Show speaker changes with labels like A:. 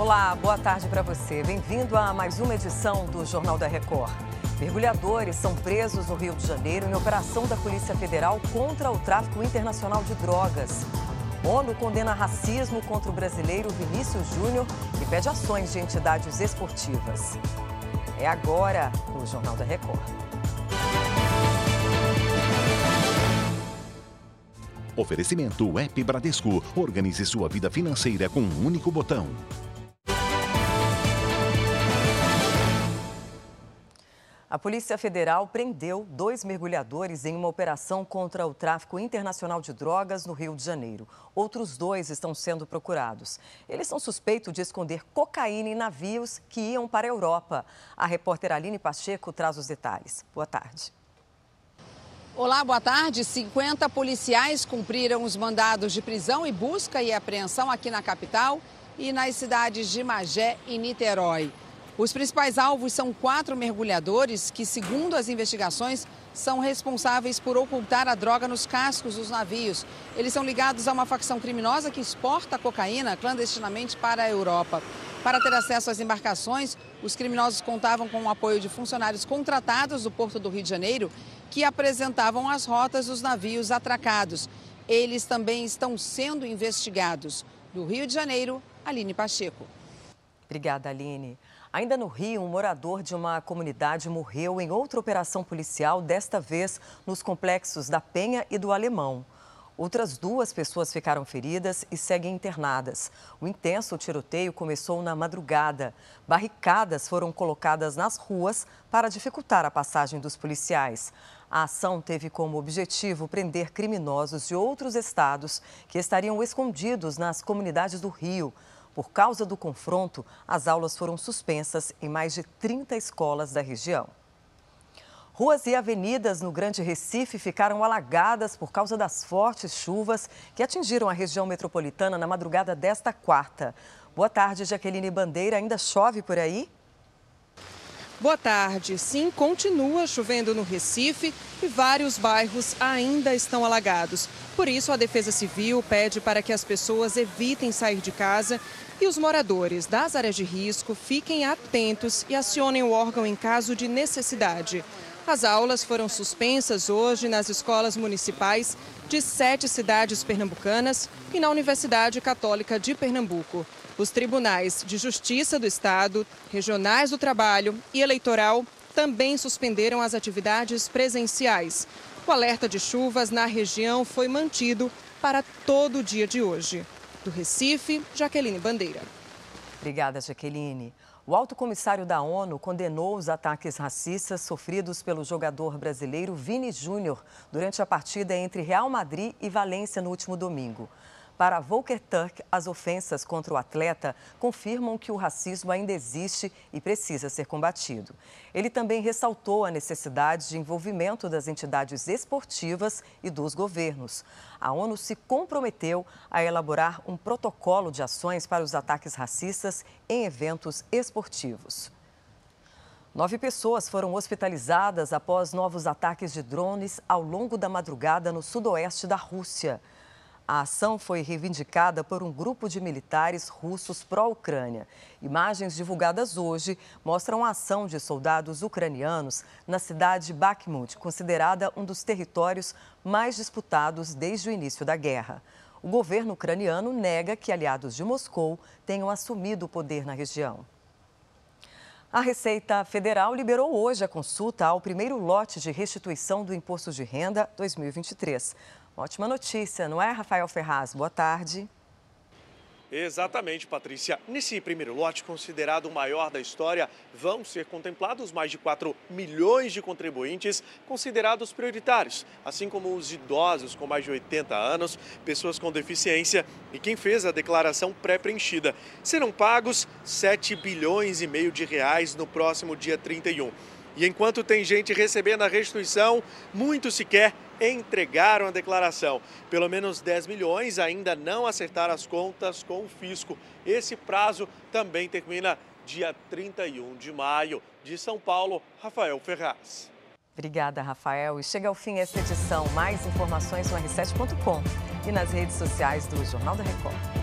A: Olá, boa tarde para você. Bem-vindo a mais uma edição do Jornal da Record. Mergulhadores são presos no Rio de Janeiro em operação da Polícia Federal contra o tráfico internacional de drogas. ONU condena racismo contra o brasileiro Vinícius Júnior e pede ações de entidades esportivas. É agora no Jornal da Record.
B: Oferecimento Web Bradesco. Organize sua vida financeira com um único botão.
A: A Polícia Federal prendeu dois mergulhadores em uma operação contra o tráfico internacional de drogas no Rio de Janeiro. Outros dois estão sendo procurados. Eles são suspeitos de esconder cocaína em navios que iam para a Europa. A repórter Aline Pacheco traz os detalhes. Boa tarde.
C: Olá, boa tarde. 50 policiais cumpriram os mandados de prisão e busca e apreensão aqui na capital e nas cidades de Magé e Niterói. Os principais alvos são quatro mergulhadores que, segundo as investigações, são responsáveis por ocultar a droga nos cascos dos navios. Eles são ligados a uma facção criminosa que exporta cocaína clandestinamente para a Europa. Para ter acesso às embarcações, os criminosos contavam com o apoio de funcionários contratados do Porto do Rio de Janeiro que apresentavam as rotas dos navios atracados. Eles também estão sendo investigados. Do Rio de Janeiro, Aline Pacheco.
A: Obrigada, Aline. Ainda no Rio, um morador de uma comunidade morreu em outra operação policial, desta vez nos complexos da Penha e do Alemão. Outras duas pessoas ficaram feridas e seguem internadas. O intenso tiroteio começou na madrugada. Barricadas foram colocadas nas ruas para dificultar a passagem dos policiais. A ação teve como objetivo prender criminosos de outros estados que estariam escondidos nas comunidades do Rio. Por causa do confronto, as aulas foram suspensas em mais de 30 escolas da região. Ruas e avenidas no Grande Recife ficaram alagadas por causa das fortes chuvas que atingiram a região metropolitana na madrugada desta quarta. Boa tarde, Jaqueline Bandeira. Ainda chove por aí?
D: Boa tarde. Sim, continua chovendo no Recife e vários bairros ainda estão alagados. Por isso, a Defesa Civil pede para que as pessoas evitem sair de casa e os moradores das áreas de risco fiquem atentos e acionem o órgão em caso de necessidade. As aulas foram suspensas hoje nas escolas municipais de sete cidades pernambucanas e na Universidade Católica de Pernambuco. Os tribunais de Justiça do Estado, regionais do trabalho e eleitoral também suspenderam as atividades presenciais. O alerta de chuvas na região foi mantido para todo o dia de hoje. Do Recife, Jaqueline Bandeira.
A: Obrigada, Jaqueline. O alto comissário da ONU condenou os ataques racistas sofridos pelo jogador brasileiro Vini Júnior durante a partida entre Real Madrid e Valência no último domingo. Para Volker Turk, as ofensas contra o atleta confirmam que o racismo ainda existe e precisa ser combatido. Ele também ressaltou a necessidade de envolvimento das entidades esportivas e dos governos. A ONU se comprometeu a elaborar um protocolo de ações para os ataques racistas em eventos esportivos. Nove pessoas foram hospitalizadas após novos ataques de drones ao longo da madrugada no sudoeste da Rússia. A ação foi reivindicada por um grupo de militares russos pró-Ucrânia. Imagens divulgadas hoje mostram a ação de soldados ucranianos na cidade de Bakhmut, considerada um dos territórios mais disputados desde o início da guerra. O governo ucraniano nega que aliados de Moscou tenham assumido o poder na região. A Receita Federal liberou hoje a consulta ao primeiro lote de restituição do Imposto de Renda 2023. Ótima notícia, não é, Rafael Ferraz? Boa tarde.
E: Exatamente, Patrícia. Nesse primeiro lote, considerado o maior da história, vão ser contemplados mais de 4 milhões de contribuintes considerados prioritários, assim como os idosos com mais de 80 anos, pessoas com deficiência e quem fez a declaração pré-preenchida. Serão pagos 7 bilhões e meio de reais no próximo dia 31. E enquanto tem gente recebendo a restituição, muito se quer entregaram a declaração. Pelo menos 10 milhões ainda não acertaram as contas com o fisco. Esse prazo também termina dia 31 de maio. De São Paulo, Rafael Ferraz.
A: Obrigada, Rafael. E chega ao fim essa edição. Mais informações no r7.com e nas redes sociais do Jornal da Record.